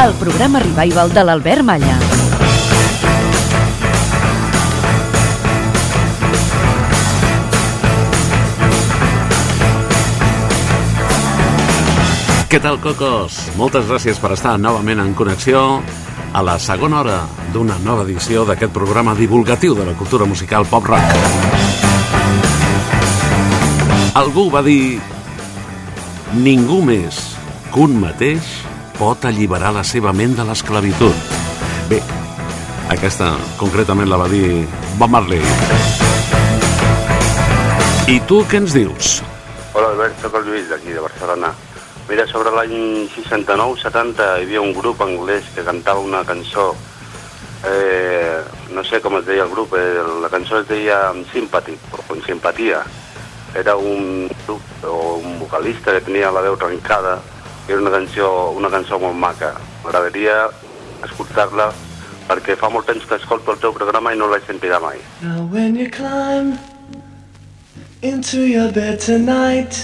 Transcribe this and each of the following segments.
El programa revival de l'Albert Malla. Què tal, Cocos? Moltes gràcies per estar novament en connexió a la segona hora d'una nova edició d'aquest programa divulgatiu de la cultura musical pop-rock. Algú va dir ningú més que un mateix pot alliberar la seva ment de l'esclavitud. Bé, aquesta concretament la va dir Bob Marley. I tu què ens dius? Hola Albert, soc el Lluís d'aquí de Barcelona. Mira, sobre l'any 69-70 hi havia un grup anglès que cantava una cançó, eh, no sé com es deia el grup, eh, la cançó es deia Sympathy, o con simpatia. Era un grup o un vocalista que tenia la veu trencada, era una cançó, una cançó molt maca. M'agradaria escoltar-la perquè fa molt temps que escolto el teu programa i no l'he sentida mai. Now when you climb into your bed tonight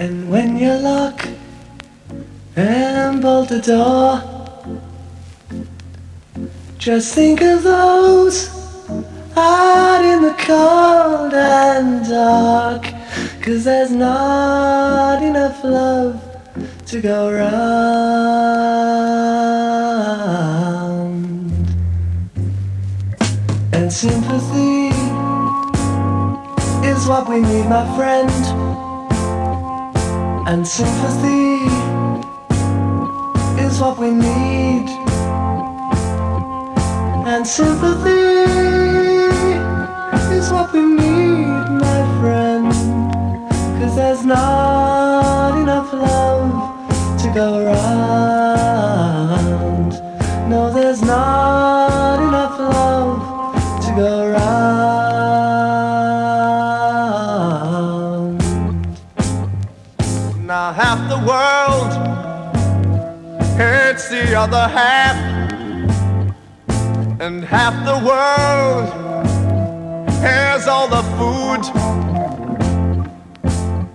And when you lock and bolt the door Just think of those out in the cold and dark Cause there's not enough love to go round And sympathy is what we need, my friend. And sympathy is what we need. And sympathy is what we need, there's not enough love to go around. No, there's not enough love to go around. Now half the world hates the other half, and half the world has all the food,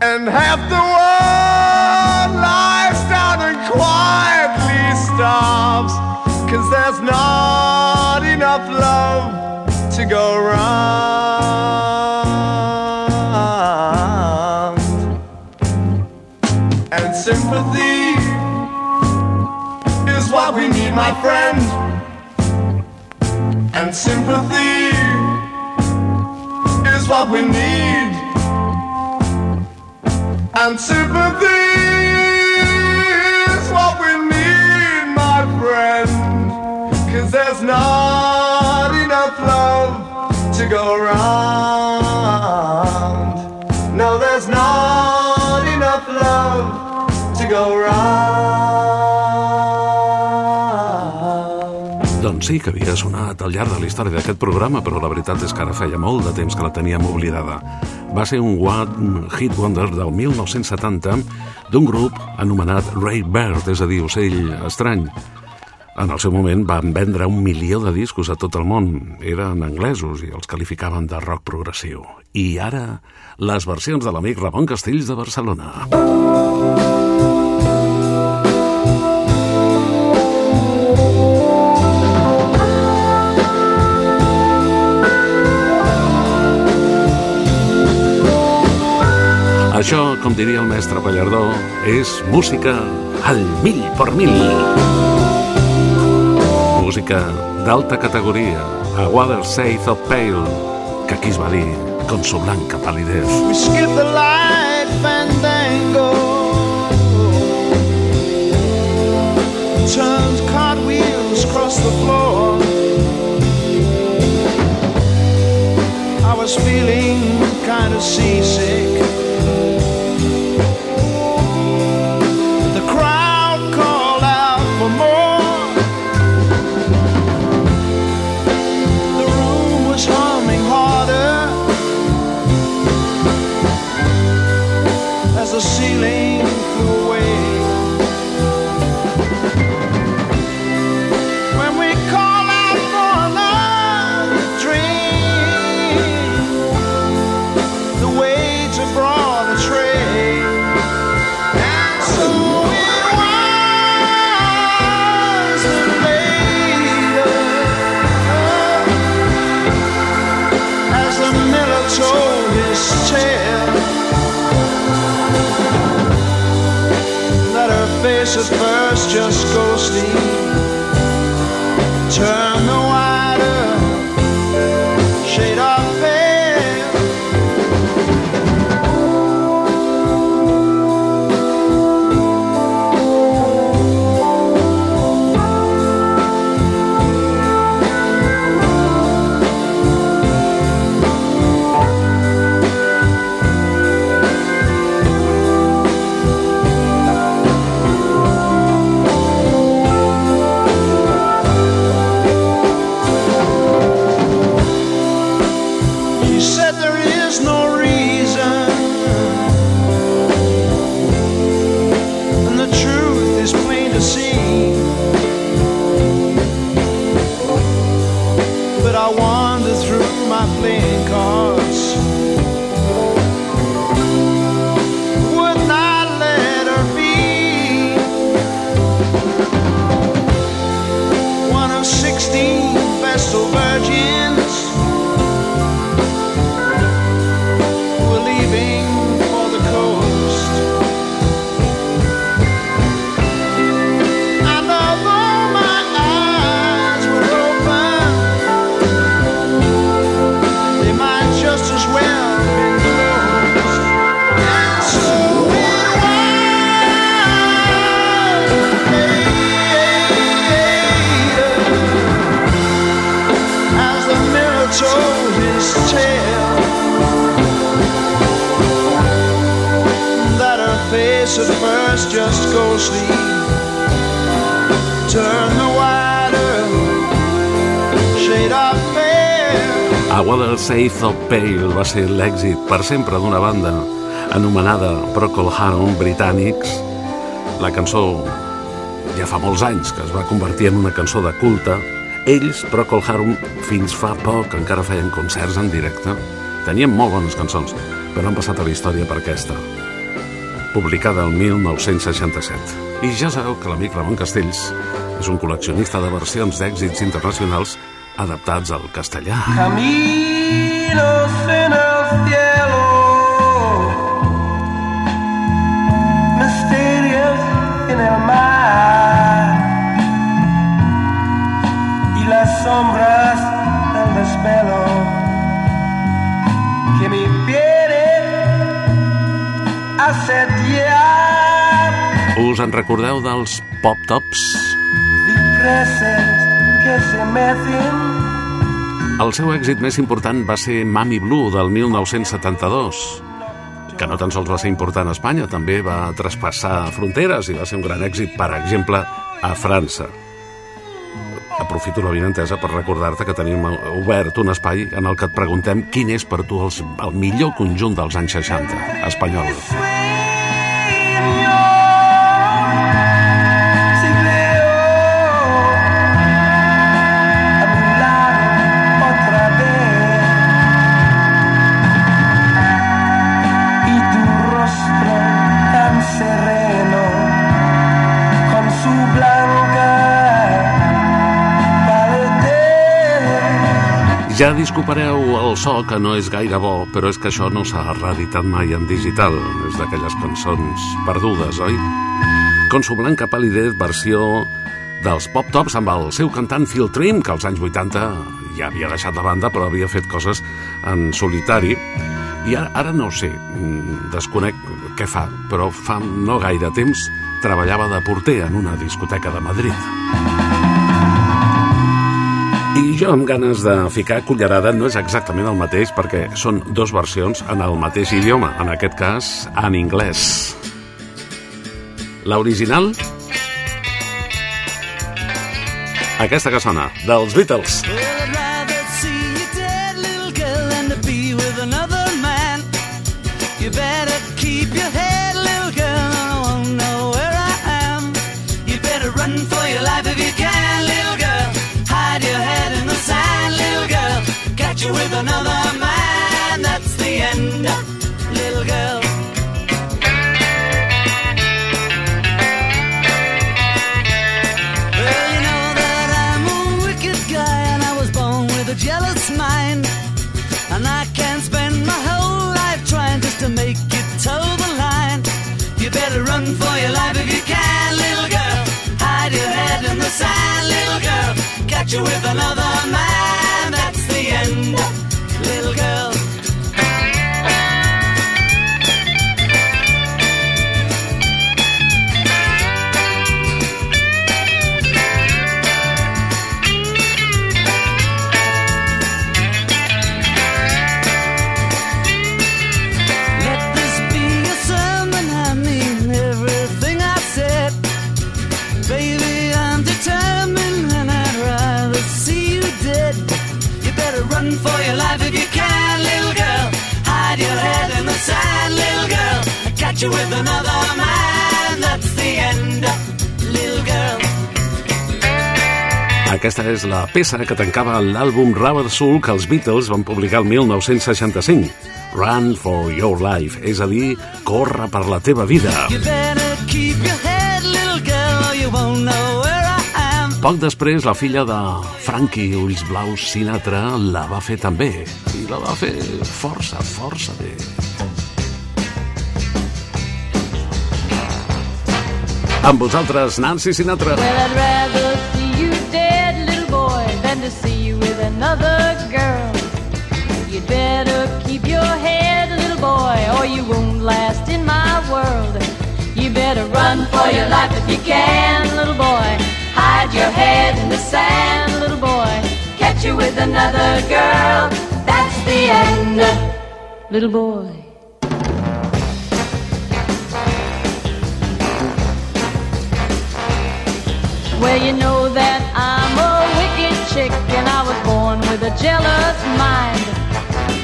and half the world lies down and quietly starves, cause there's not enough love to go round. And sympathy is what we need, my friend. And sympathy is what we need. And sympathy is what we need, my friend. Cause there's not enough love to go around. No, there's not enough love to go round. Sí que havia sonat al llarg de la història d'aquest programa, però la veritat és que ara feia molt de temps que la teníem oblidada. Va ser un One Hit Wonder del 1970 d'un grup anomenat Ray Bird, és a dir, ocell estrany. En el seu moment van vendre un milió de discos a tot el món. Eren anglesos i els qualificaven de rock progressiu. I ara, les versions de l'amic Ramon Castells de Barcelona. Això, com diria el mestre Pallardó, és música al mil per mil. Música d'alta categoria, a Water Saith of Pale, que aquí es va dir con su blanca palidez. We skip the light fandango. Turns cartwheels across the floor. I was feeling kind of seasick. At first just go sleep. Turn the at first just ghostly turn the wider shade of pale Water Safe of Pale va ser l'èxit per sempre d'una banda anomenada Procol Harum Britànics. La cançó ja fa molts anys que es va convertir en una cançó de culte. Ells, Procol Harum, fins fa poc encara feien concerts en directe. Tenien molt bones cançons, però han passat a la història per aquesta publicada el 1967. I ja sabeu que l'amic Ramon Castells és un col·leccionista de versions d'èxits internacionals adaptats al castellà. Caminos en el cielo, misterios en el mar y las sombras del desvelo Us en recordeu dels Pop Tops? Cipreses que se mecen El seu èxit més important va ser Mami Blue del 1972, que no tan sols va ser important a Espanya, també va traspassar fronteres i va ser un gran èxit, per exemple, a França. Aprofito la vinentesa per recordar-te que tenim obert un espai en el que et preguntem quin és per tu el millor conjunt dels anys 60 espanyol. Ja disculpareu el so, que no és gaire bo, però és que això no s'ha reeditat mai en digital. És d'aquelles cançons perdudes, oi? Con su blanca palidez, versió dels Pop Tops amb el seu cantant Phil Trim, que als anys 80 ja havia deixat la banda, però havia fet coses en solitari. I ara, ara no ho sé, mm, desconec què fa, però fa no gaire temps treballava de porter en una discoteca de Madrid. I jo amb ganes de ficar cullerada no és exactament el mateix perquè són dos versions en el mateix idioma, en aquest cas en anglès. L'original? Aquesta que sona, dels Beatles. Well, another man. That's the end, little girl. Well, you know that I'm a wicked guy, and I was born with a jealous mind. And I can't spend my whole life trying just to make it toe the line. You better run for your life if you can, little girl. Hide your head in the sand, little girl. Catch you with another man. That's the end. You with another man, that's the end, little girl. Aquesta és la peça que tancava l'àlbum Rubber Soul que els Beatles van publicar el 1965. Run for your life, és a dir, corre per la teva vida. Head, girl. Poc després, la filla de Frankie Ulls Blaus Sinatra la va fer també. I la va fer força, força bé. Amb vosaltres, Nancy Sinatra. Well, I'd rather see you dead, little boy, than to see you with another girl. You'd better keep your head, little boy, or you won't last in my world. You better run for your life if you can, little boy. Hide your head in the sand, little boy. Catch you with another girl. That's the end, little boy. Well, you know that I'm a wicked chick and I was born with a jealous mind.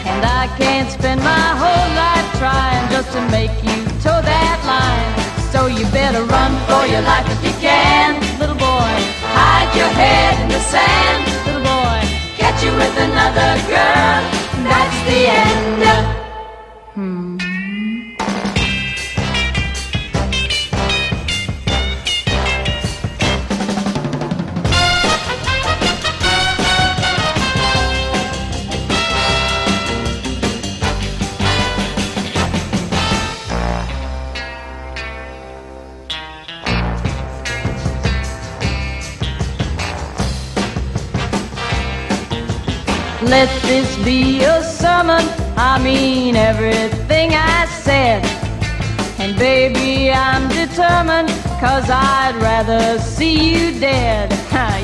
And I can't spend my whole life trying just to make you toe that line. So you better run for your life if you can, little boy. Hide your head in the sand, little boy. Catch you with another girl. That's the end. Hmm. Let this be a sermon. I mean everything I said. And baby, I'm determined, cause I'd rather see you dead.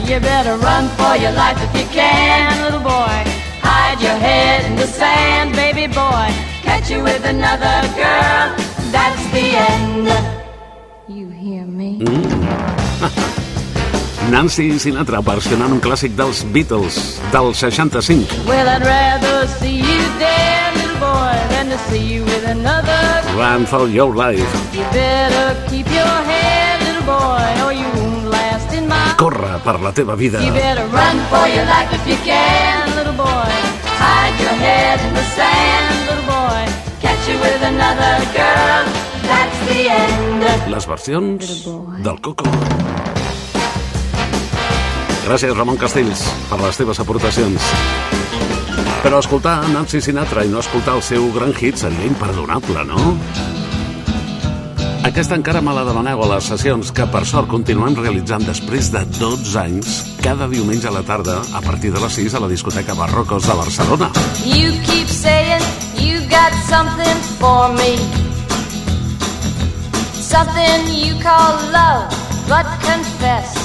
you better run for your life if you can, little boy. Hide your head in the sand, baby boy. Catch you with another girl. That's the end. You hear me? Hmm? Nancy Sinatra versionant un clàssic dels Beatles del 65. Well, I'd rather see you dead, little boy, than to see you with another Run for your life. You better keep your head, little boy, or you won't last in my. Corre per la teva vida. You better run for your life if you can, little boy. Hide your head in the sand, little boy. Catch you with another girl. That's the end. Les versions del Coco. Gràcies, Ramon Castells, per les teves aportacions. Però escoltar Nancy Sinatra i no escoltar el seu gran hit seria imperdonable, no? Aquesta encara me la demaneu a les sessions que per sort continuem realitzant després de 12 anys cada diumenge a la tarda a partir de les 6 a la discoteca Barrocos de Barcelona. You keep saying you got something for me. Something you call love, but confess.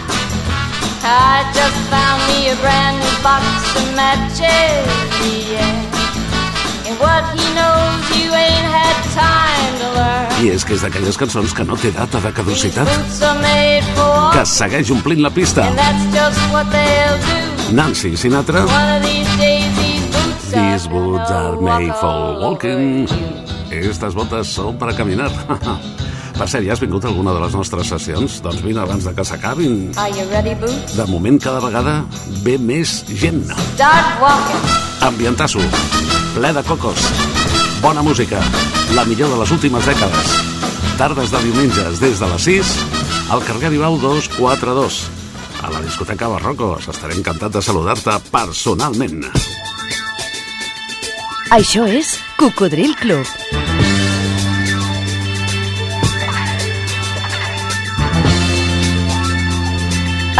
I just found me a brand new box of matches, yeah. And what he knows you ain't had time to learn. I és que és d'aquelles cançons que no té data de caducitat, que segueix omplint la pista. Nancy Sinatra, these boots are made for walking. Estas botes són per a caminar. Per cert, ja has vingut a alguna de les nostres sessions? Doncs vine abans de que s'acabin. De moment, cada vegada ve més gent. Start walking. Ambientasso, ple de cocos, bona música, la millor de les últimes dècades. Tardes de diumenges des de les 6 al carrer Aribau 242. A la discoteca Barrocos. Estaré encantat de saludar-te personalment. Això és Cocodril Club.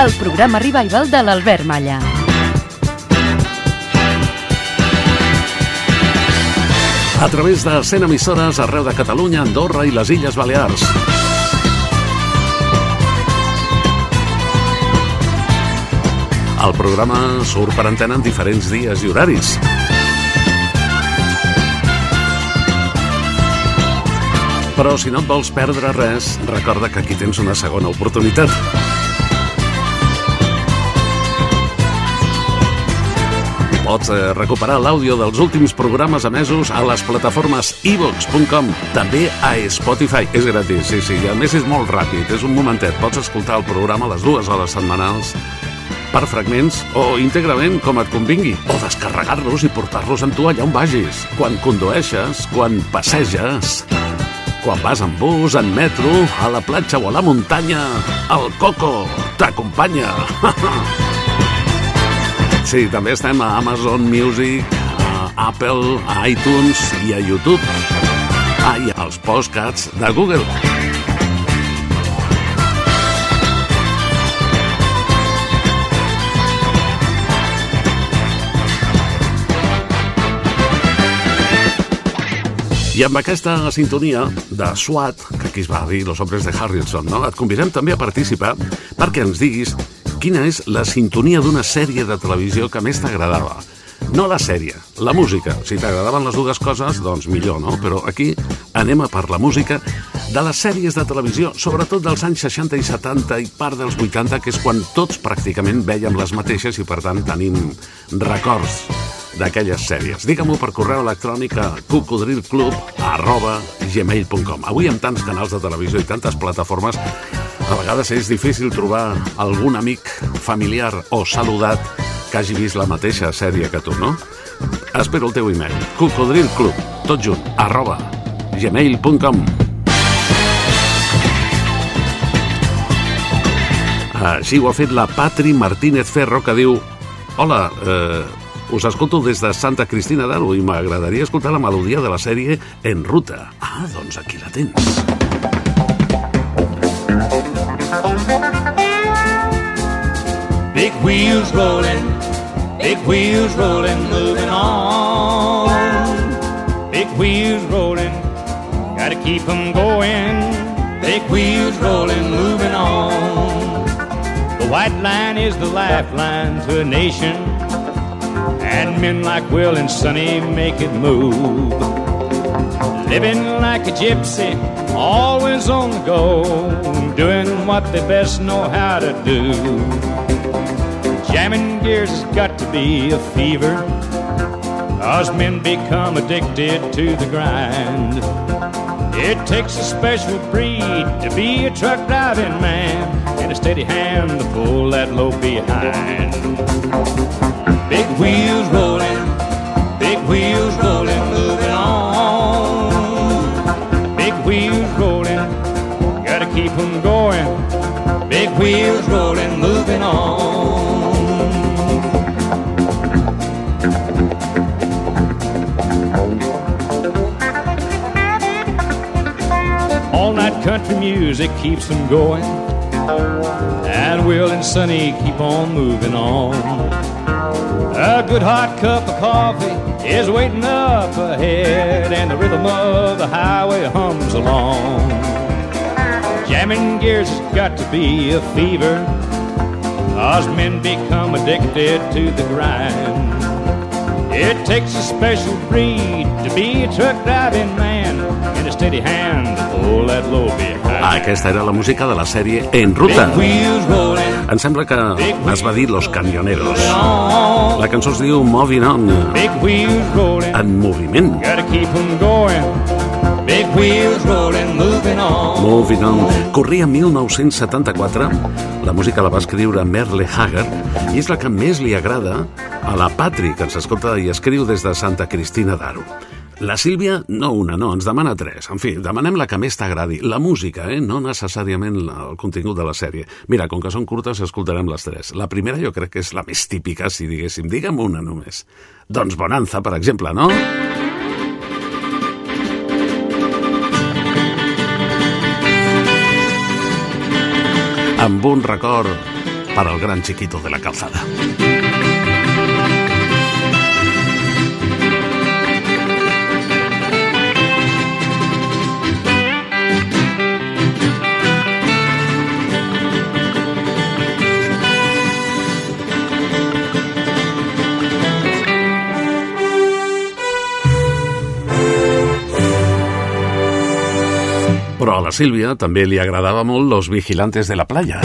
El programa revival de l'Albert Malla. A través de 100 emissores arreu de Catalunya, Andorra i les Illes Balears. El programa surt per antena en diferents dies i horaris. Però si no et vols perdre res, recorda que aquí tens una segona oportunitat. Pots eh, recuperar l'àudio dels últims programes emesos a les plataformes ivox.com, també a Spotify. És gratis, sí, sí, i a més és molt ràpid, és un momentet. Pots escoltar el programa a les dues hores setmanals per fragments o íntegrament com et convingui, o descarregar-los i portar-los amb tu allà on vagis, quan condueixes, quan passeges, quan vas en bus, en metro, a la platja o a la muntanya, el Coco t'acompanya. Sí, també estem a Amazon Music, a Apple, a iTunes i a YouTube. Ah, i als podcasts de Google. I amb aquesta sintonia de SWAT, que aquí es va dir Los Hombres de Harrison, no? et convidem també a participar perquè ens diguis quina és la sintonia d'una sèrie de televisió que més t'agradava. No la sèrie, la música. Si t'agradaven les dues coses, doncs millor, no? Però aquí anem a per la música de les sèries de televisió, sobretot dels anys 60 i 70 i part dels 80, que és quan tots pràcticament veiem les mateixes i per tant tenim records d'aquelles sèries. Digue-m'ho per correu electrònic a cocodrilclub arroba gmail.com Avui amb tants canals de televisió i tantes plataformes a vegades és difícil trobar algun amic, familiar o saludat que hagi vist la mateixa sèrie que tu, no? Espero el teu email cocodrilclub, tot junt, arroba gmail.com Així ho ha fet la Patri Martínez Ferro que diu Hola, eh, us escolto des de Santa Cristina d'Aro i m'agradaria escoltar la melodia de la sèrie En Ruta. Ah, doncs aquí la tens. Big wheels rolling, big wheels rolling, moving on. Big wheels rolling, gotta keep 'em going. Big wheels rolling, moving on. The white line is the lifeline to a nation, and men like Will and Sonny make it move. Living like a gypsy, always on the go, doing what they best know how to do. Jamming gears has got to be a fever, cause men become addicted to the grind. It takes a special breed to be a truck driving man, and a steady hand to pull that load behind. Big wheels rolling, wheels rolling, moving on. All night country music keeps them going, and Will and Sonny keep on moving on. A good hot cup of coffee is waiting up ahead, and the rhythm of the highway hums along. Jamming gears has got to be a fever, cause men become addicted to the grind. It takes a special breed to be a truck driving man and a steady hand to pull that behind. Aquesta era la música de la sèrie En Ruta. Em sembla que es va dir Los Camioneros. on. La cançó es diu Moving On, en moviment. Big wheels rolling, moving on. Moving On. Corria 1974, la música la va escriure Merle Haggard i és la que més li agrada a la Patri, que ens escolta i escriu des de Santa Cristina d'Aro. La Sílvia, no una, no, ens demana tres. En fi, demanem la que més t'agradi. La música, eh? no necessàriament el contingut de la sèrie. Mira, com que són curtes, escoltarem les tres. La primera jo crec que és la més típica, si diguéssim. Digue'm una només. Doncs Bonanza, per exemple, no? Amb un record per al gran chiquito de la calzada. A també li agradava molt Los Vigilantes de la Playa.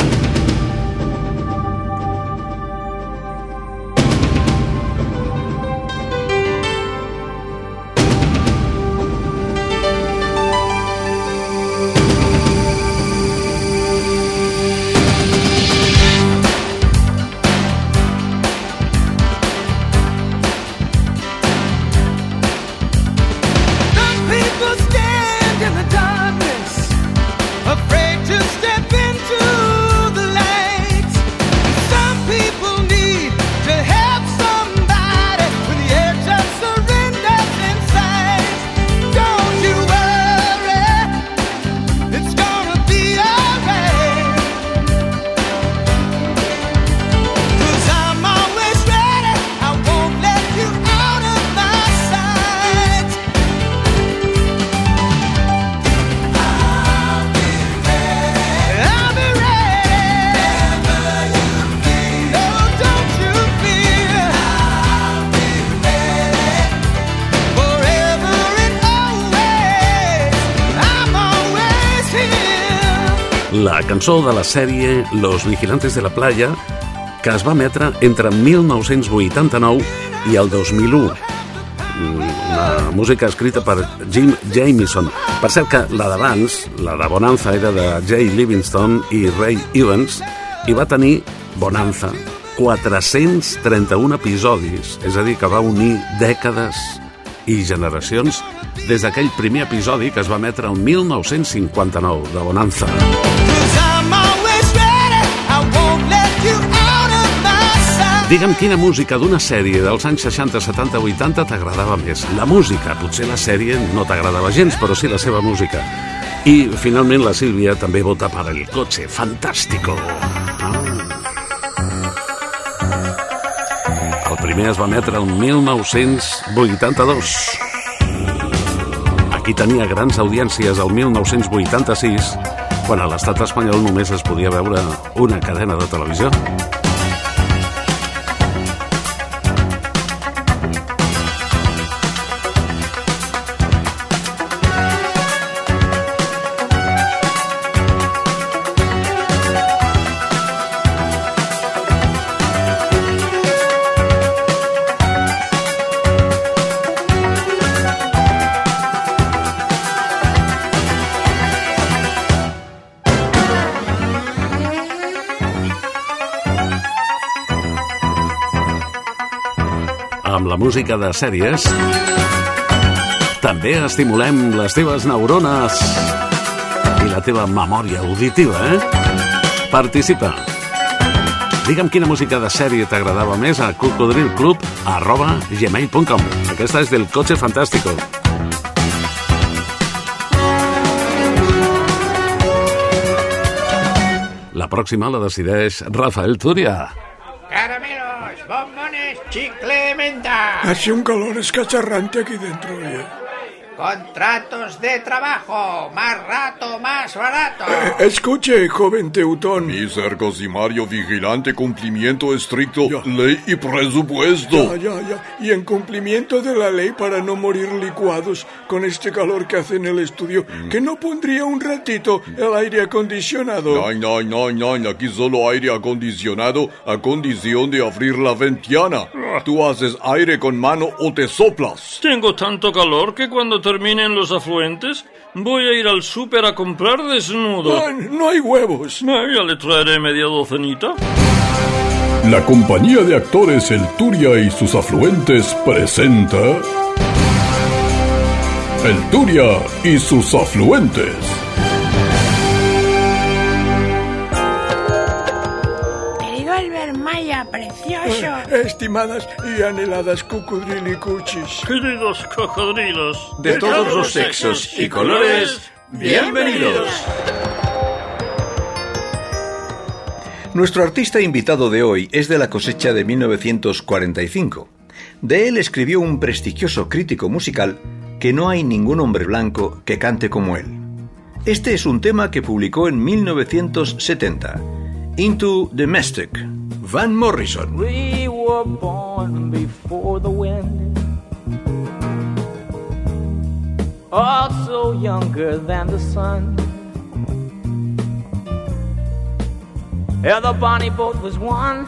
Cançó de la sèrie Los Vigilantes de la Playa que es va emetre entre 1989 i el 2001. Mm, Una música escrita per Jim Jamieson. Per cert que la d'abans, la de Bonanza, era de Jay Livingston i Ray Evans i va tenir Bonanza 431 episodis, és a dir, que va unir dècades i generacions des d'aquell primer episodi que es va emetre el 1959 de Bonanza. Cause Digue'm quina música d'una sèrie dels anys 60, 70, 80 t'agradava més. La música, potser la sèrie no t'agradava gens, però sí la seva música. I, finalment, la Sílvia també vota per El Cotxe Fantàstico. Ah. El primer es va emetre el 1982. Aquí tenia grans audiències el 1986, quan a l'estat espanyol només es podia veure una cadena de televisió. Música de sèries, també estimulem les teves neurones i la teva memòria auditiva, eh? Participa. Digue'm quina música de sèrie t'agradava més a cocodrilclub arroba gmail.com. Aquesta és del Cotxe Fantàstico. La pròxima la decideix Rafael Túria. Bombones, chicle, menta. Hace un calor escacharrante aquí dentro, oye. Contratos de trabajo, más rato, más barato. Eh, escuche, joven teutón. Miser Cosimario vigilante cumplimiento estricto, ley y presupuesto. Ya, ya, ya. Y en cumplimiento de la ley para no morir licuados con este calor que hace en el estudio, que no pondría un ratito el aire acondicionado. No, no, no, no, aquí solo aire acondicionado a condición de abrir la ventana. Tú haces aire con mano o te soplas. Tengo tanto calor que cuando terminen los afluentes voy a ir al súper a comprar desnudo. Ah, no hay huevos. Ah, ya le traeré media docenita. La compañía de actores El Turia y sus afluentes presenta El Turia y sus afluentes. Precioso. Eh, Estimadas y anheladas cucudrilicuchis. Queridos cocodrilos. De todos los sexos y colores, bienvenidos. Nuestro artista invitado de hoy es de la cosecha de 1945. De él escribió un prestigioso crítico musical que no hay ningún hombre blanco que cante como él. Este es un tema que publicó en 1970, Into the Mystic, Van Morrison. We were born before the wind, also younger than the sun. Yeah, the bonnie boat was one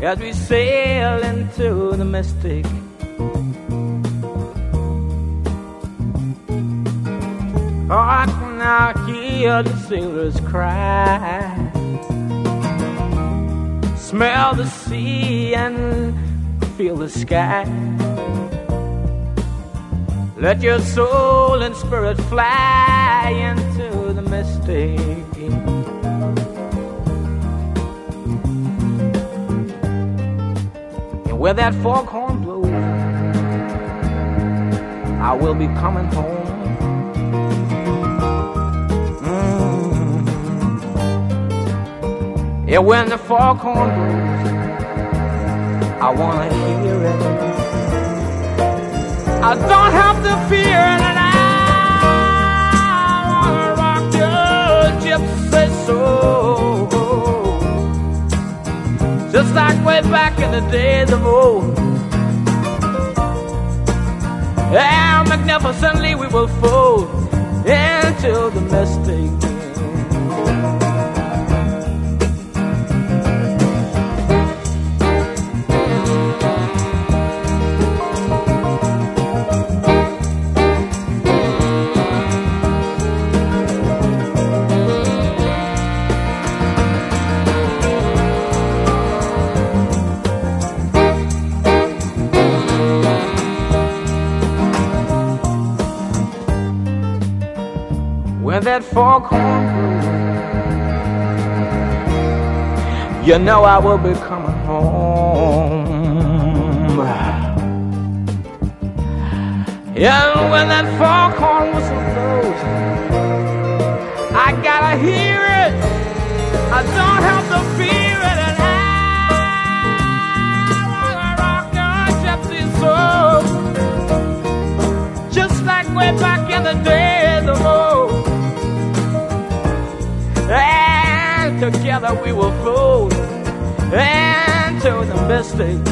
as we sail into the mystic. Oh, I can now hear the sailors cry. Smell the sea and feel the sky. Let your soul and spirit fly into the mystic. And where that foghorn blows, I will be coming home. Yeah, when the foghorn blows, I wanna hear it. I don't have to fear it, I wanna rock your gypsy soul. Just like way back in the days of old. How magnificently we will fold into the mystic. That foghorn blows, you know I will be coming home. Yeah, when that foghorn whistle blows, I gotta hear it. I don't have to fear it. And I wanna rock your gypsy soul, just like way back in the days of together we will fold into the mystic.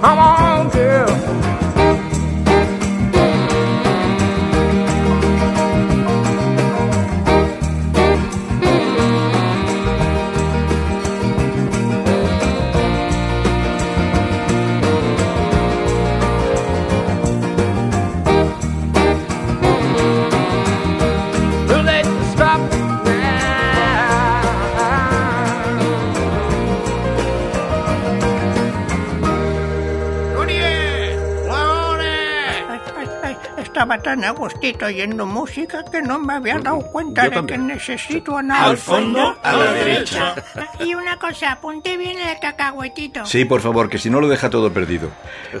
Come on, tan a gustito oyendo música que no me había dado cuenta Yo de también. que necesito anar Al fondo, a la derecha. Y una cosa, apunte bien el cacahuetito. Sí, por favor, que si no lo deja todo perdido.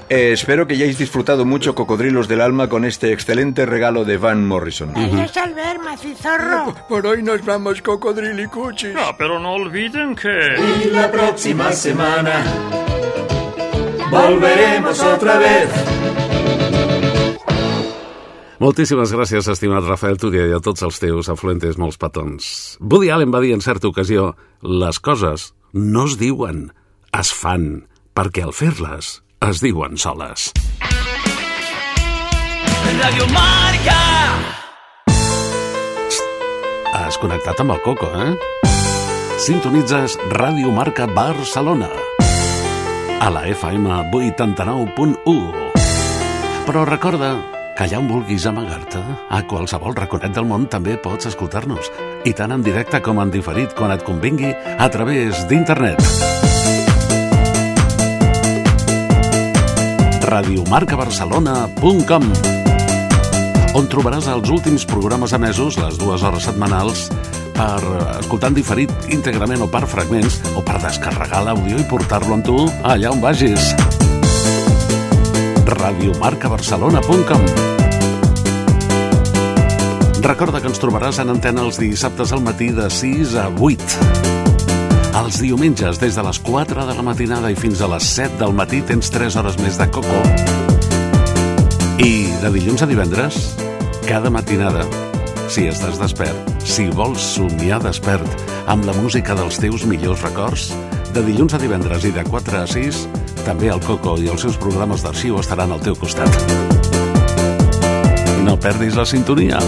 Eh, espero que hayáis disfrutado mucho, cocodrilos del alma, con este excelente regalo de Van Morrison. Adiós, Albert, macizorro. Por hoy nos vamos, cocodrilicuchis. Ah, pero no olviden que... Y la próxima semana volveremos otra vez. Moltíssimes gràcies, estimat Rafael Túria, i a tots els teus afluentes molts petons. Woody Allen va dir en certa ocasió les coses no es diuen, es fan, perquè al fer-les es diuen soles. Radio Marca. Has connectat amb el Coco, eh? Sintonitzes Ràdio Marca Barcelona a la FM 89.1. Però recorda allà on vulguis amagar-te, a qualsevol raconet del món també pots escoltar-nos, i tant en directe com en diferit quan et convingui a través d'internet. radiomarcabarcelona.com on trobaràs els últims programes emesos, les dues hores setmanals, per escoltar en diferit íntegrament o per fragments, o per descarregar l'àudio i portar-lo amb tu allà on vagis. radiomarcabarcelona.com Recorda que ens trobaràs en antena els dissabtes al matí de 6 a 8. Els diumenges, des de les 4 de la matinada i fins a les 7 del matí, tens 3 hores més de coco. I de dilluns a divendres, cada matinada, si estàs despert, si vols somiar despert amb la música dels teus millors records, de dilluns a divendres i de 4 a 6, també el Coco i els seus programes d'arxiu estaran al teu costat. No perdis la sintonia.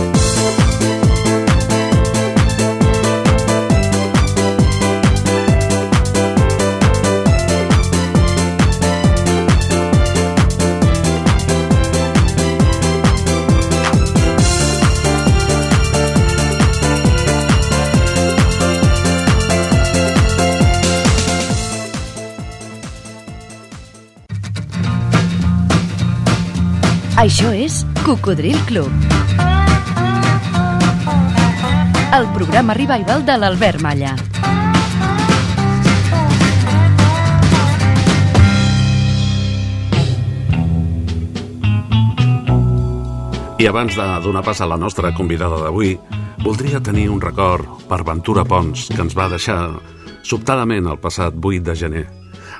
Això és Cocodril Club. El programa revival de l'Albert Malla. I abans de donar pas a la nostra convidada d'avui, voldria tenir un record per Ventura Pons, que ens va deixar sobtadament el passat 8 de gener.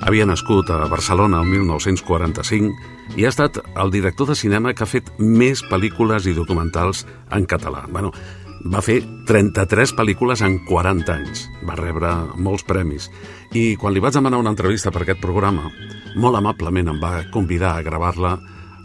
Havia nascut a Barcelona el 1945 i ha estat el director de cinema que ha fet més pel·lícules i documentals en català. Bueno, va fer 33 pel·lícules en 40 anys. Va rebre molts premis. I quan li vaig demanar una entrevista per aquest programa, molt amablement em va convidar a gravar-la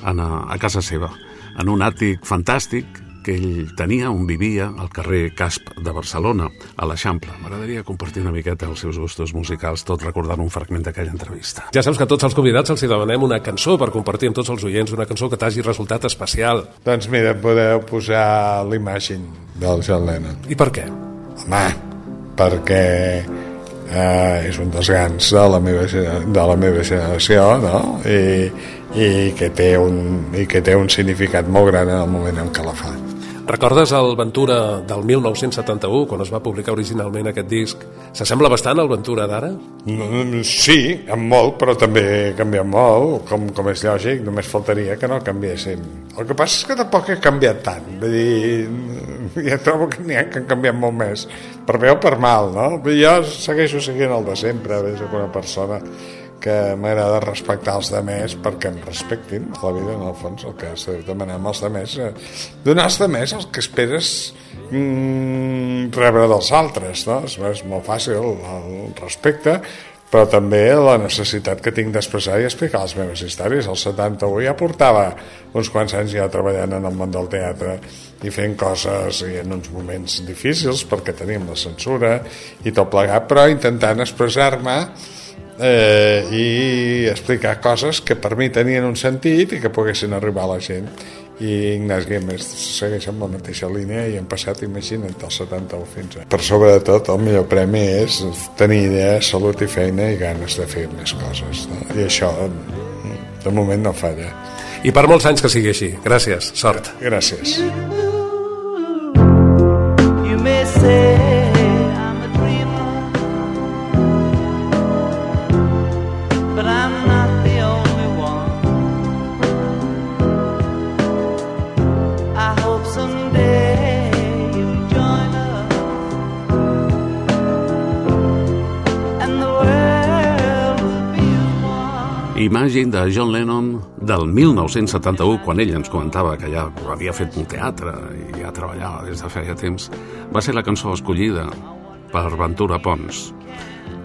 a, a casa seva, en un àtic fantàstic que ell tenia on vivia al carrer Casp de Barcelona, a l'Eixample. M'agradaria compartir una miqueta els seus gustos musicals, tot recordant un fragment d'aquella entrevista. Ja saps que a tots els convidats els hi demanem una cançó per compartir amb tots els oients, una cançó que t'hagi resultat especial. Doncs mira, podeu posar l'Imagine del John Lennon. I per què? Home, perquè eh, és un dels grans de la meva, de la meva generació, no? I, i, que té un, I que té un significat molt gran en el moment en què la fa. Recordes el Ventura del 1971, quan es va publicar originalment aquest disc? S'assembla bastant al Ventura d'ara? Mm, Sí, en molt, però també ha canviat molt, com, com és lògic, només faltaria que no canviéssim. El que passa és que tampoc he canviat tant, vull dir, ja trobo que n'hi ha que han canviat molt més, per bé o per mal, no? Jo segueixo seguint el de sempre, veig una persona que m'agrada respectar els demés perquè em respectin a la vida, en el fons, el que has de demanar als demés, eh, donar als demés el que esperes mm, rebre dels altres, no? És, és molt fàcil el respecte, però també la necessitat que tinc d'expressar i explicar les meves històries. El 71 ja portava uns quants anys ja treballant en el món del teatre i fent coses i en uns moments difícils perquè teníem la censura i tot plegat, però intentant expressar-me eh, i explicar coses que per mi tenien un sentit i que poguessin arribar a la gent i Ignasi Guemes segueix amb la mateixa línia i hem passat, imagina't, del 71 fins a... Per sobre de tot, el millor premi és tenir idea, salut i feina i ganes de fer més coses. No? I això, de moment, no falla. I per molts anys que sigui així. Gràcies, sort. Gràcies. Imagine de John Lennon del 1971, quan ell ens comentava que ja havia fet un teatre i ja treballava des de feia temps, va ser la cançó escollida per Ventura Pons.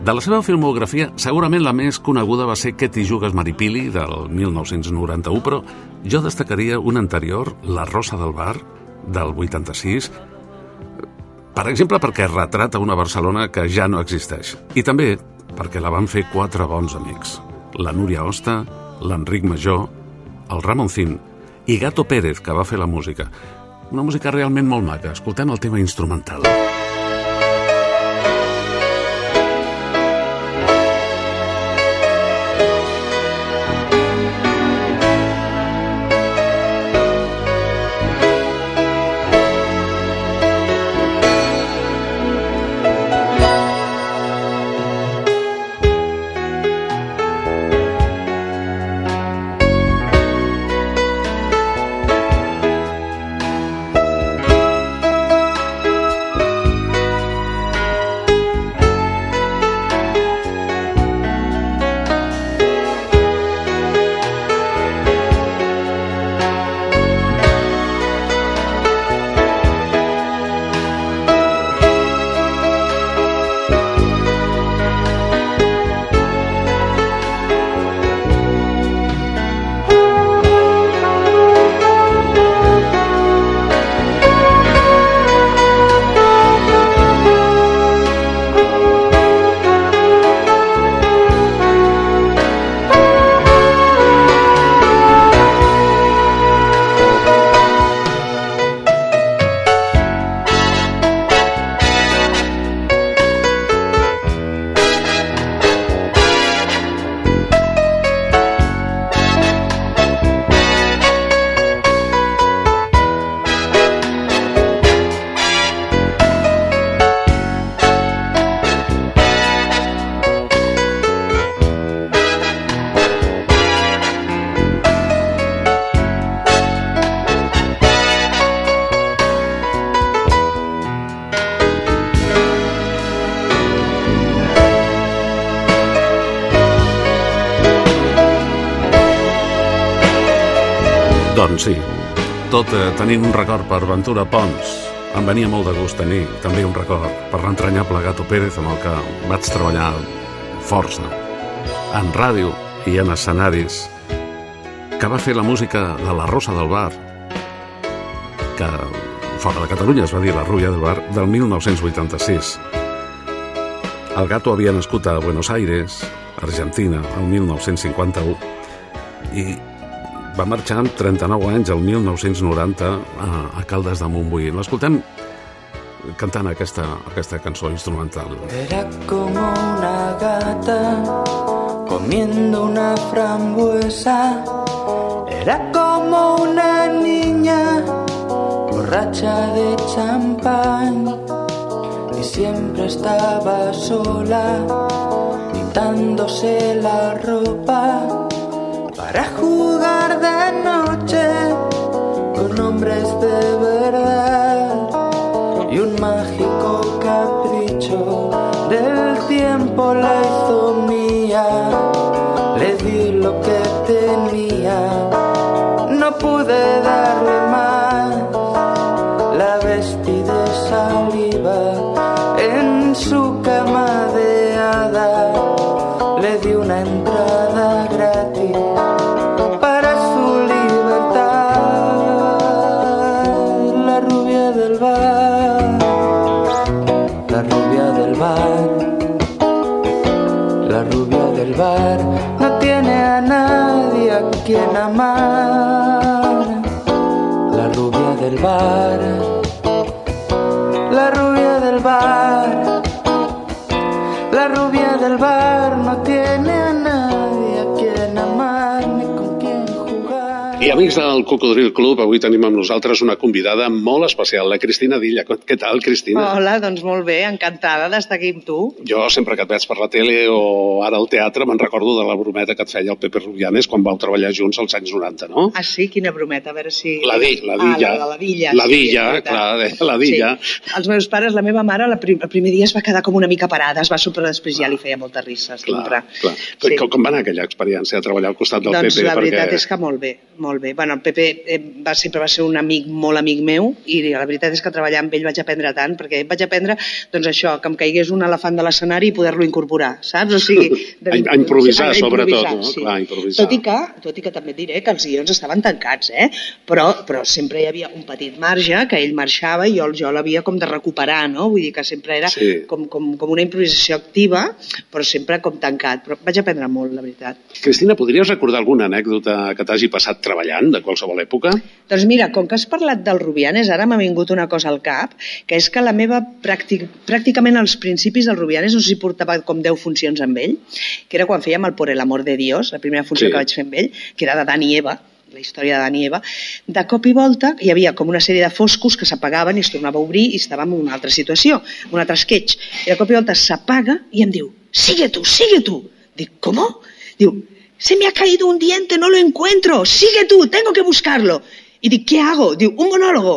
De la seva filmografia, segurament la més coneguda va ser Que t'hi jugues Maripili, del 1991, però jo destacaria una anterior, La Rosa del Bar, del 86, per exemple, perquè retrata una Barcelona que ja no existeix. I també perquè la van fer quatre bons amics. La Núria Osta, l'Enric Major, el Ramoncín i Gato Pérez, que va fer la música. Una música realment molt maca. Escoltem el tema instrumental. Doncs tenint un record per Ventura Pons, em venia molt de gust tenir també un record per l'entranyable Gato Pérez amb el que vaig treballar força. En ràdio i en escenaris. Que va fer la música de La Rosa del Bar. Que fora de Catalunya es va dir La Rulla del Bar del 1986 el Gato havia nascut a Buenos Aires Argentina el 1951 i va marxar amb 39 anys el 1990 a, a Caldes de Montbui. L'escoltem cantant aquesta, aquesta cançó instrumental. Era como una gata comiendo una frambuesa. Era como una niña borracha de champán. Y siempre estaba sola quitándose la ropa para jugar de noche con hombres de verdad y un mágico capricho del tiempo la hizo a quien amar. La rubia del bar, la rubia del bar, la rubia del bar amics del Cocodril Club, avui tenim amb nosaltres una convidada molt especial, la Cristina Dilla. Què tal, Cristina? Hola, doncs molt bé, encantada d'estar aquí amb tu. Jo sempre que et veig per la tele o ara al teatre me'n recordo de la brometa que et feia el Pepe Rubianes quan vau treballar junts als anys 90, no? Ah, sí? Quina brometa, a veure si... La di, la dilla. Ah, la, la dilla. La sí, dilla, veritat. clar, deia la dilla. Sí. Els meus pares, la meva mare, la prim, el primer dia es va quedar com una mica parada, es va super després ja li feia molta risa, sempre. Clar. Sí. Com, va anar aquella experiència de treballar al costat del doncs Pepe? la veritat és que molt bé, molt bé. Bueno, el Pepe eh, va, sempre va ser un amic, molt amic meu, i la veritat és que treballar amb ell vaig aprendre tant, perquè vaig aprendre, doncs això, que em caigués un elefant de l'escenari i poder-lo incorporar, saps? O sigui... A- a improvisar, sí, a sobretot, no? sí. Clar, improvisar. Tot i, que, tot i que també et diré que els guions estaven tancats, eh? Però, però sempre hi havia un petit marge que ell marxava i jo, jo l'havia com de recuperar, no? Vull dir que sempre era Sí. com, com, com una improvisació activa, però sempre com tancat. Però vaig aprendre molt, la veritat. Cristina, podries recordar alguna anècdota que t'hagi passat treballant de qualsevol època? Doncs mira, com que has parlat del Rubianes, ara m'ha vingut una cosa al cap, que és que la meva pràctic, pràcticament als principis del Rubianes, no sé si portava com 10 funcions amb ell, que era quan fèiem el Por el amor de Dios, la primera funció Sí. que vaig fer amb ell, que era de Dani i Eva, la història de Dani i Eva, de cop i volta hi havia com una sèrie de foscos que s'apagaven i es tornava a obrir i estàvem en una altra situació, un altre sketch. I de cop i volta s'apaga i em diu, sigue tu, sigue tu. Dic, ¿cómo? Diu, se me ha caído un diente, no lo encuentro, sigue tú, tengo que buscarlo. I dic, què hago? Diu, un monòlogo.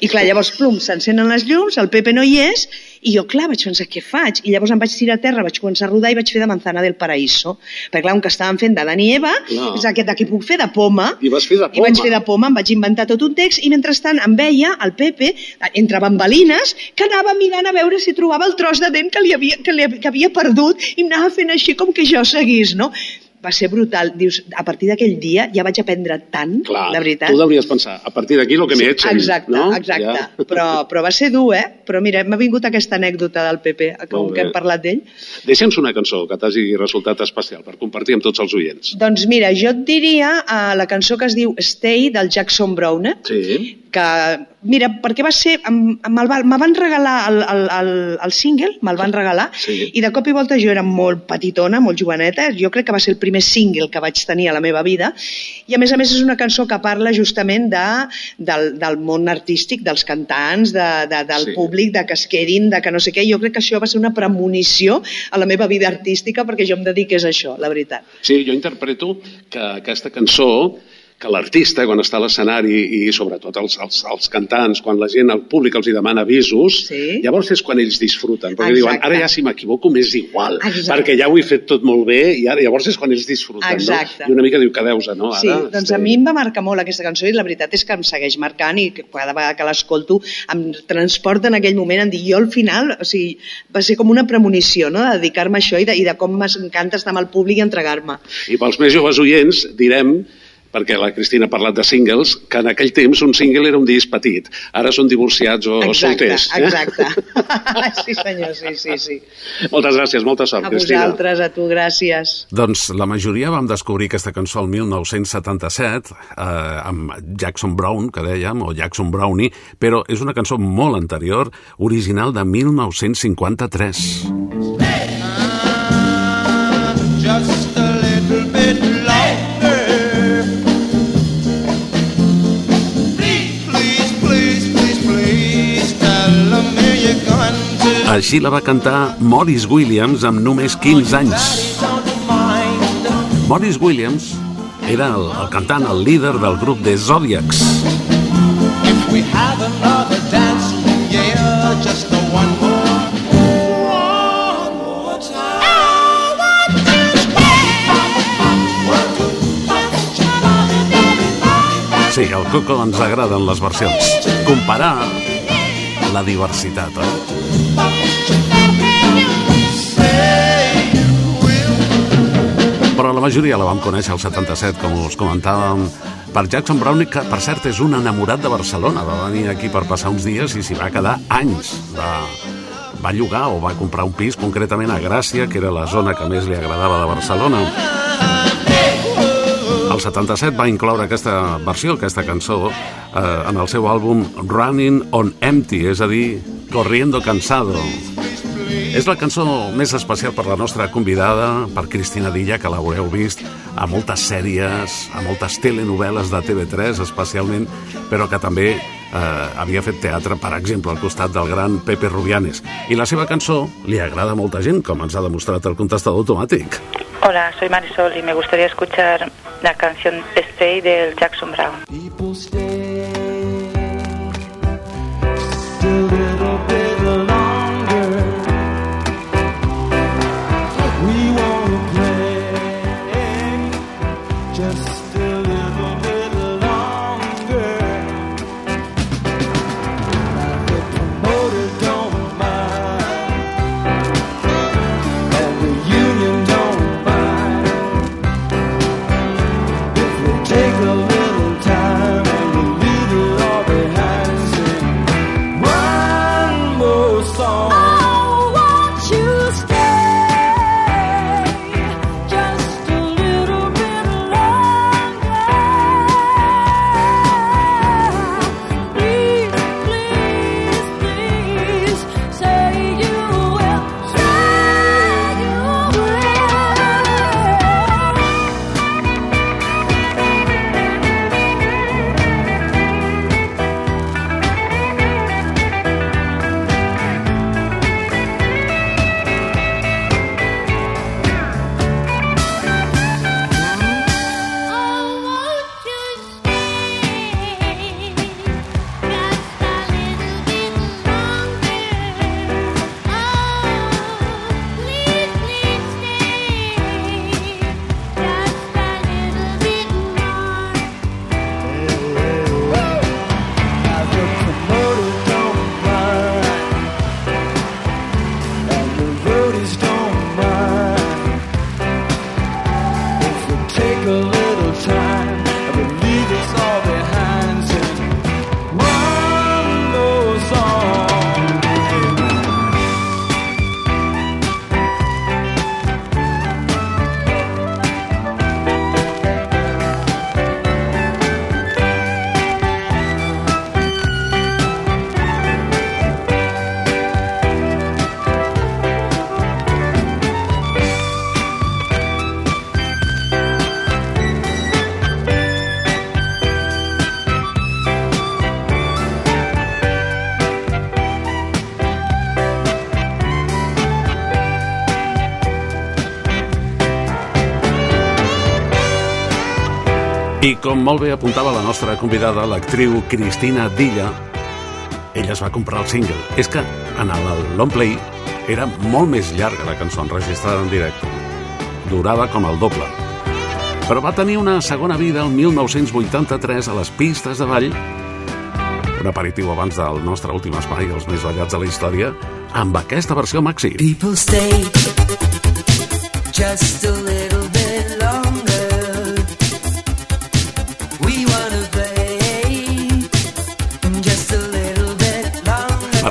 I clar, llavors, plum, s'encenen les llums, el Pepe no hi és, i jo, clar, vaig pensar, què faig? I llavors em vaig tirar a terra, vaig començar a rodar i vaig fer de Manzana del Paraíso. Perquè, clar, un que estàvem fent de Dani i Eva, Clar. és aquest de què puc fer, de poma, I vas fer de i vaig fer de poma, em vaig inventar tot un text i mentrestant em veia el Pepe, entre bambalines, que anava mirant a veure si trobava el tros de dent que, li havia, que, li, que havia perdut i em anava fent així com que jo seguís, no? Va ser brutal. Dius, a partir d'aquell dia ja vaig aprendre tant, Clar, la veritat. tu hauries pensar, a partir d'aquí el que m'he hecho. Exacte, no? exacte. Ja. Però, però va ser dur, eh? Però mira, m'ha vingut aquesta anècdota del Pepe, com que hem parlat d'ell. Deixa'ns una cançó que t'hagi resultat especial per compartir amb tots els oients. Doncs mira, jo et diria uh, la cançó que es diu Stay, del Jackson Browne, Sí. Que, mira, perquè va ser, me'l va- me van regalar el, el, el, el single, me'l van regalar, Sí. i de cop i volta jo era molt petitona, molt joveneta, jo crec que va ser el primer single que vaig tenir a la meva vida, i a més a més és una cançó que parla justament de, del, del món artístic, dels cantants, de, de, del sí. públic, de que es quedin, de que no sé què, jo crec que això va ser una premonició a la meva vida artística perquè jo em dediqués a això, la veritat. Sí, jo interpreto que aquesta cançó que l'artista, quan està a l'escenari i sobretot els, els, els cantants, quan la gent, el públic els hi demana avisos, Sí. llavors és quan ells disfruten, perquè Exacte. diuen, ara ja si m'equivoco m'és igual, Exacte. perquè ja ho he fet tot molt bé i ara llavors és quan ells disfruten, Exacte. no? I una mica diu que deus, no? Ara, Sí, doncs a mi em va marcar molt aquesta cançó i la veritat és que em segueix marcant i que cada vegada que l'escolto em transporta en aquell moment en dir jo al final, o sigui, va ser com una premonició, no?, de dedicar-me a això i de, i de com m'encanta estar amb el públic i entregar-me. I pels més joves oients direm perquè la Cristina ha parlat de singles, que en aquell temps un single era un disc petit. Ara són divorciats o Exacte, solters. eh? exacte. sí senyor, sí, sí, sí. Moltes gràcies, molta sort, A Cristina. vosaltres, a tu, gràcies. Doncs la majoria vam descobrir aquesta cançó el 1977 eh, amb Jackson Brown, que dèiem, o Jackson Brownie, però és una cançó molt anterior, original de 1953. Just Així la va cantar Morris Williams amb només 15 anys. Morris Williams era el, el cantant, el líder del grup de Zodiacs. Dance, yeah, one more. One more time. Sí, al Coco ens agraden les versions. Comparar la diversitat, oi? Però la majoria la vam conèixer al 77, com us comentàvem, per Jackson Brownie, que per cert és un enamorat de Barcelona. Va venir aquí per passar uns dies i s'hi va quedar anys. Va, va llogar o va comprar un pis, concretament a Gràcia, que era la zona que més li agradava de Barcelona. El 77 va incloure aquesta versió, aquesta cançó, eh, en el seu àlbum Running on Empty, és a dir, Corriendo Cansado. És la cançó més especial per la nostra convidada, per Cristina Dilla, que l'haureu vist a moltes sèries, a moltes telenovel·les de TV3 especialment, però que també eh, havia fet teatre, per exemple, al costat del gran Pepe Rubianes. I la seva cançó li agrada a molta gent, com ens ha demostrat el contestador automàtic. Hola, soy Marisol y me gustaría escuchar la canción Stay del Jackson Brown. I com molt bé apuntava la nostra convidada, l'actriu Cristina Dilla, ella es va comprar el single. És que en el long play era molt més llarga la cançó enregistrada en directe. Durava com el doble. Però va tenir una segona vida el 1983 a les pistes de ball, un aperitiu abans del nostre últim espai, els més ballats de la història, amb aquesta versió maxi. People stay just a little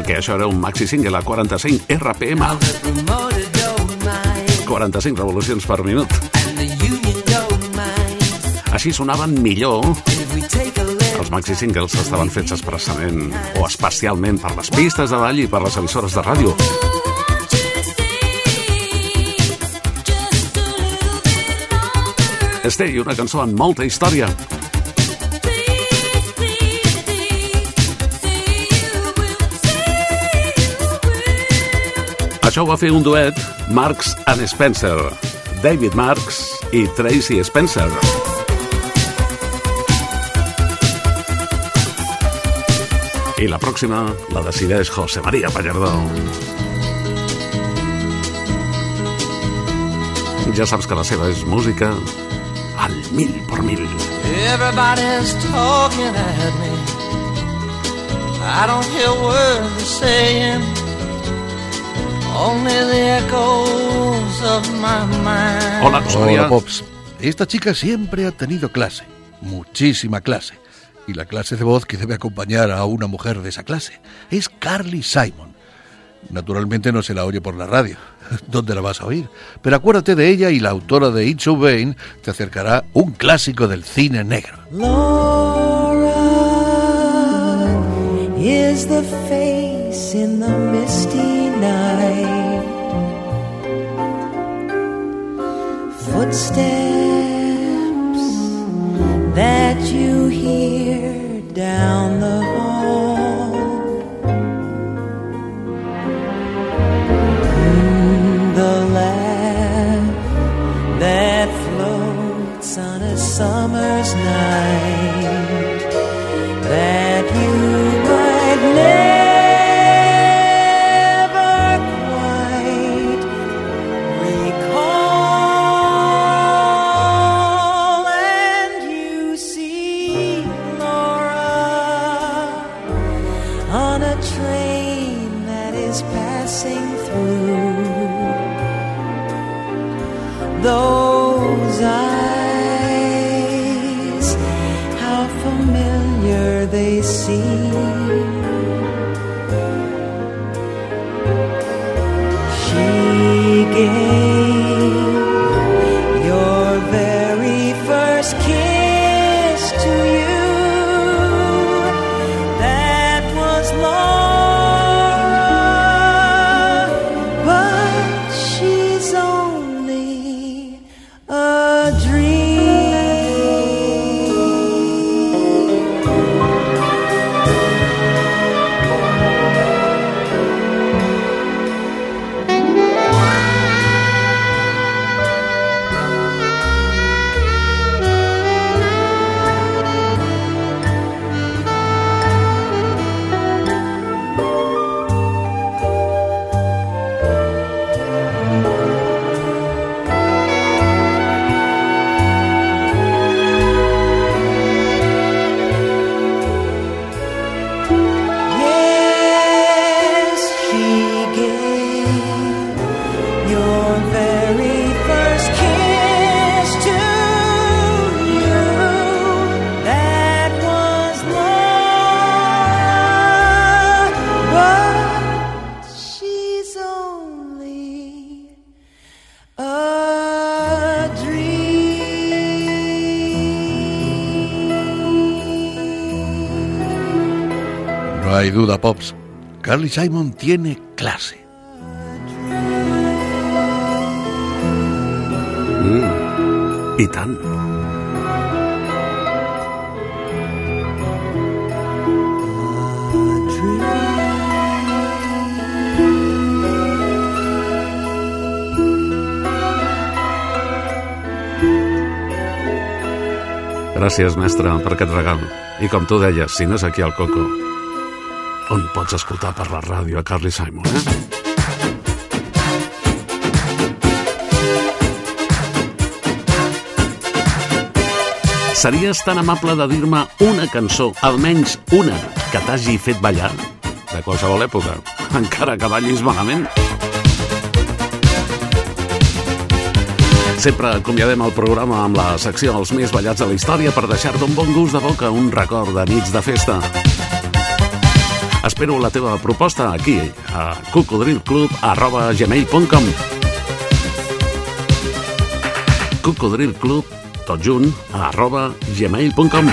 Perquè això era un maxi single a 45 RPM. Promoted don't mind, 45 revolucions per minut. Així sonaven millor Els maxi singles estaven fets expressament o especialment per les pistes de ball i per les emissores de ràdio. Stay, una cançó amb molta història. Això ho va fer un duet Marks and Spencer, David Marks i Tracy Spencer. I la pròxima la decideix José María Pallardó. Ja saps que la seva és música al mil por mil. Everybody's talking at me. I don't hear words they're saying. Hola. Hola, Pops. Esta chica siempre ha tenido clase, muchísima clase. Y la clase de voz que debe acompañar a una mujer de esa clase es Carly Simon. Naturalmente no se la oye por la radio. ¿Dónde la vas a oír? Pero acuérdate de ella y la autora de It's So Vain te acercará un clásico del cine negro. Laura is the face in the misty night. Footsteps that you hear down the Duda, Pops. Carly Simon tiene clase. Mm, I tant. Gràcies, mestre, per aquest regal. I com tu deies, si no és aquí al Coco, on pots escoltar per la ràdio a Carly Simon, eh? Series tan amable de dir-me una cançó, almenys una, que t'hagi fet ballar? De qualsevol època, encara que ballis malament. Sempre acomiadem el programa amb la secció Els més ballats de la història per deixar-te un bon gust de boca, un record de nits de festa. Espero la teva proposta aquí, a cocodrilclub.gmail.com cocodrilclub, tot junt, arroba gmail.com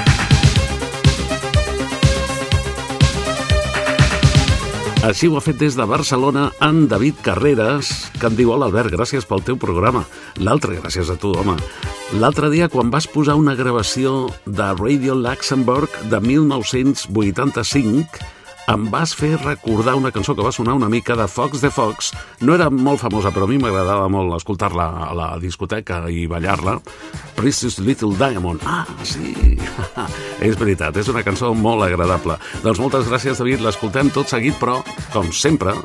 Així ho ha fet des de Barcelona en David Carreras, que em diu, hola Albert, gràcies pel teu programa. L'altre, gràcies a tu, home. L'altre dia, quan vas posar una gravació de Radio Luxembourg de 1985, em vas fer recordar una cançó que va sonar una mica de Fox de Fox. No era molt famosa, però a mi m'agradava molt escoltar-la a la discoteca i ballar-la. Precious Little Diamond. Ah, sí! és veritat, és una cançó molt agradable. Doncs moltes gràcies, David. L'escoltem tot seguit, però, com sempre,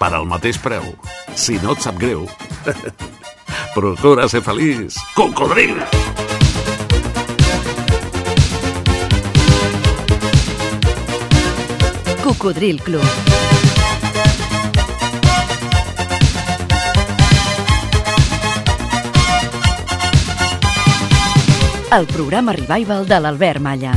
per al mateix preu. Si no et sap greu. Procura ser feliç. Cocodril! Cocodril Club. El programa Revival de l'Albert Malla.